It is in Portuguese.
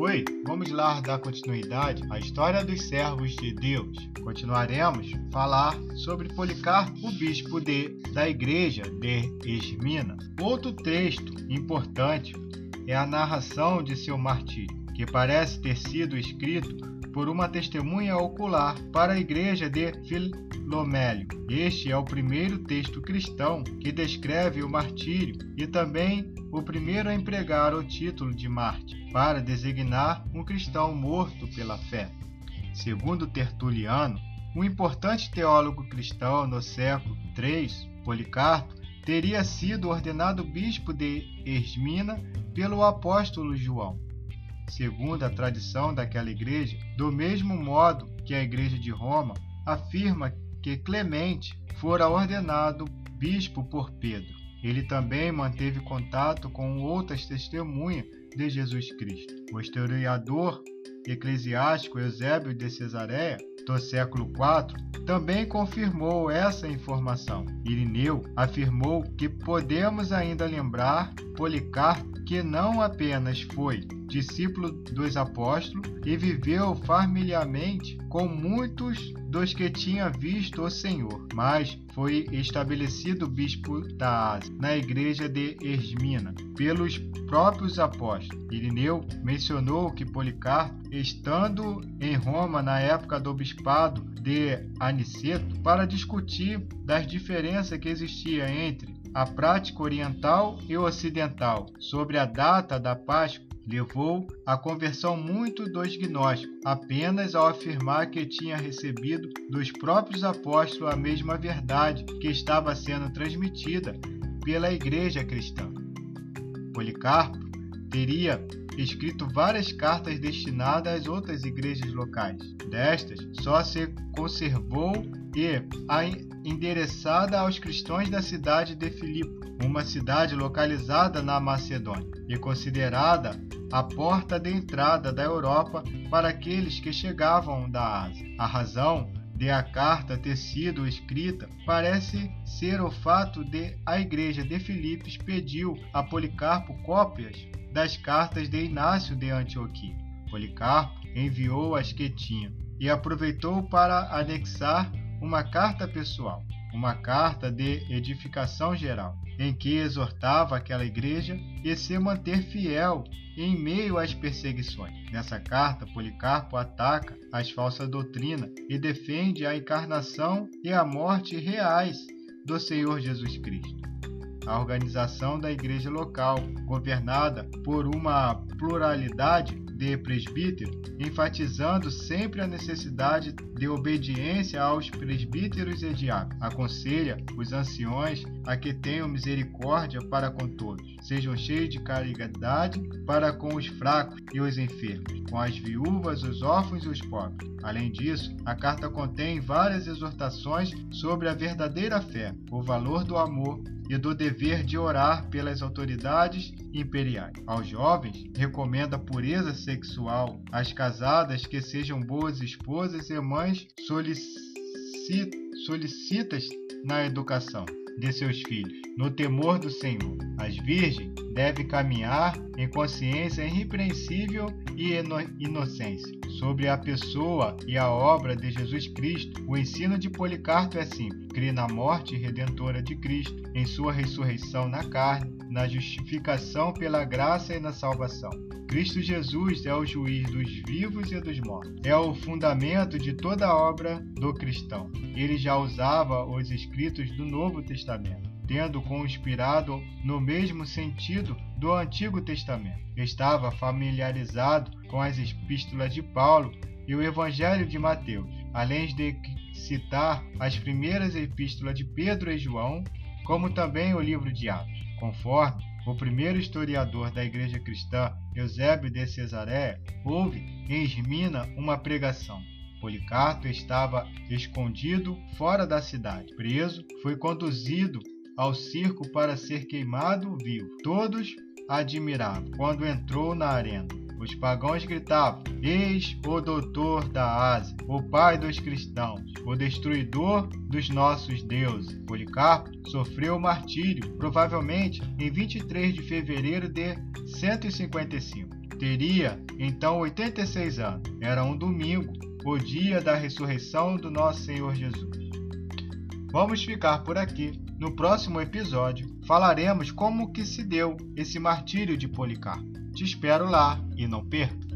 foi, vamos lá dar continuidade à história dos servos de Deus. Continuaremos falar sobre Policarpo, o bispo de, da igreja de Esmina. Outro texto importante é a narração de seu martírio, que parece ter sido escrito por uma testemunha ocular para a igreja de Filomélio. Este é o primeiro texto cristão que descreve o martírio e também o primeiro a empregar o título de mártir para designar um cristão morto pela fé. Segundo Tertuliano, um importante teólogo cristão no século III, Policarpo, teria sido ordenado bispo de Esmina pelo apóstolo João. Segundo a tradição daquela igreja, do mesmo modo que a igreja de Roma afirma que Clemente fora ordenado bispo por Pedro. Ele também manteve contato com outras testemunhas de Jesus Cristo. O historiador eclesiástico Eusébio de Cesareia, do século IV, também confirmou essa informação. Irineu afirmou que podemos ainda lembrar Policarpo que não apenas foi discípulo dos apóstolos e viveu familiarmente com muitos dos que tinha visto o Senhor, mas foi estabelecido bispo da Ásia, na igreja de Esmina, pelos próprios apóstolos. Irineu mencionou que Policarpo, estando em Roma na época do bispado de Aniceto, para discutir das diferenças que existia entre a prática oriental e ocidental sobre a data da Páscoa levou à conversão muito dos gnósticos, apenas ao afirmar que tinha recebido dos próprios apóstolos a mesma verdade que estava sendo transmitida pela igreja cristã. Policarpo teria escrito várias cartas destinadas às outras igrejas locais. Destas, só se conservou e a endereçada aos cristãos da cidade de Filipe, uma cidade localizada na Macedônia e considerada a porta de entrada da Europa para aqueles que chegavam da Ásia. A razão de a carta ter sido escrita parece ser o fato de a igreja de Filipos pediu a Policarpo cópias das cartas de Inácio de Antioquia. Policarpo enviou as que tinha e aproveitou para anexar uma carta pessoal, uma carta de edificação geral, em que exortava aquela igreja a se manter fiel em meio às perseguições. Nessa carta, Policarpo ataca as falsas doutrinas e defende a encarnação e a morte reais do Senhor Jesus Cristo. A organização da igreja local, governada por uma pluralidade de presbítero, enfatizando sempre a necessidade de obediência aos presbíteros e diáconos. Aconselha os anciões a que tenham misericórdia para com todos, sejam cheios de caridade para com os fracos e os enfermos, com as viúvas, os órfãos e os pobres. Além disso, a carta contém várias exortações sobre a verdadeira fé, o valor do amor e do dever de orar pelas autoridades imperiais. Aos jovens, recomenda pureza sexual. Às casadas, que sejam boas esposas e mães solicitas na educação de seus filhos, no temor do Senhor. As virgens devem caminhar em consciência irrepreensível e inocência. Sobre a pessoa e a obra de Jesus Cristo, o ensino de Policarpo é simples: crê na morte redentora de Cristo, em sua ressurreição na carne, na justificação pela graça e na salvação. Cristo Jesus é o juiz dos vivos e dos mortos. É o fundamento de toda a obra do cristão. Ele já usava os escritos do Novo Testamento, tendo conspirado no mesmo sentido do Antigo Testamento. Estava familiarizado com as epístolas de Paulo e o Evangelho de Mateus, além de citar as primeiras epístolas de Pedro e João, como também o livro de Atos, conforme o primeiro historiador da igreja cristã, Eusébio de Cesareia, houve em Esmina uma pregação. Policarpo estava escondido fora da cidade. Preso, foi conduzido ao circo para ser queimado vivo. Todos admiravam quando entrou na arena. Os pagãos gritavam: Eis o doutor da Ásia, o pai dos cristãos, o destruidor dos nossos deuses. Policarpo sofreu martírio, provavelmente em 23 de fevereiro de 155. Teria então 86 anos. Era um domingo, o dia da ressurreição do nosso Senhor Jesus. Vamos ficar por aqui. No próximo episódio, falaremos como que se deu esse martírio de Policarpo. Te espero lá e não perca!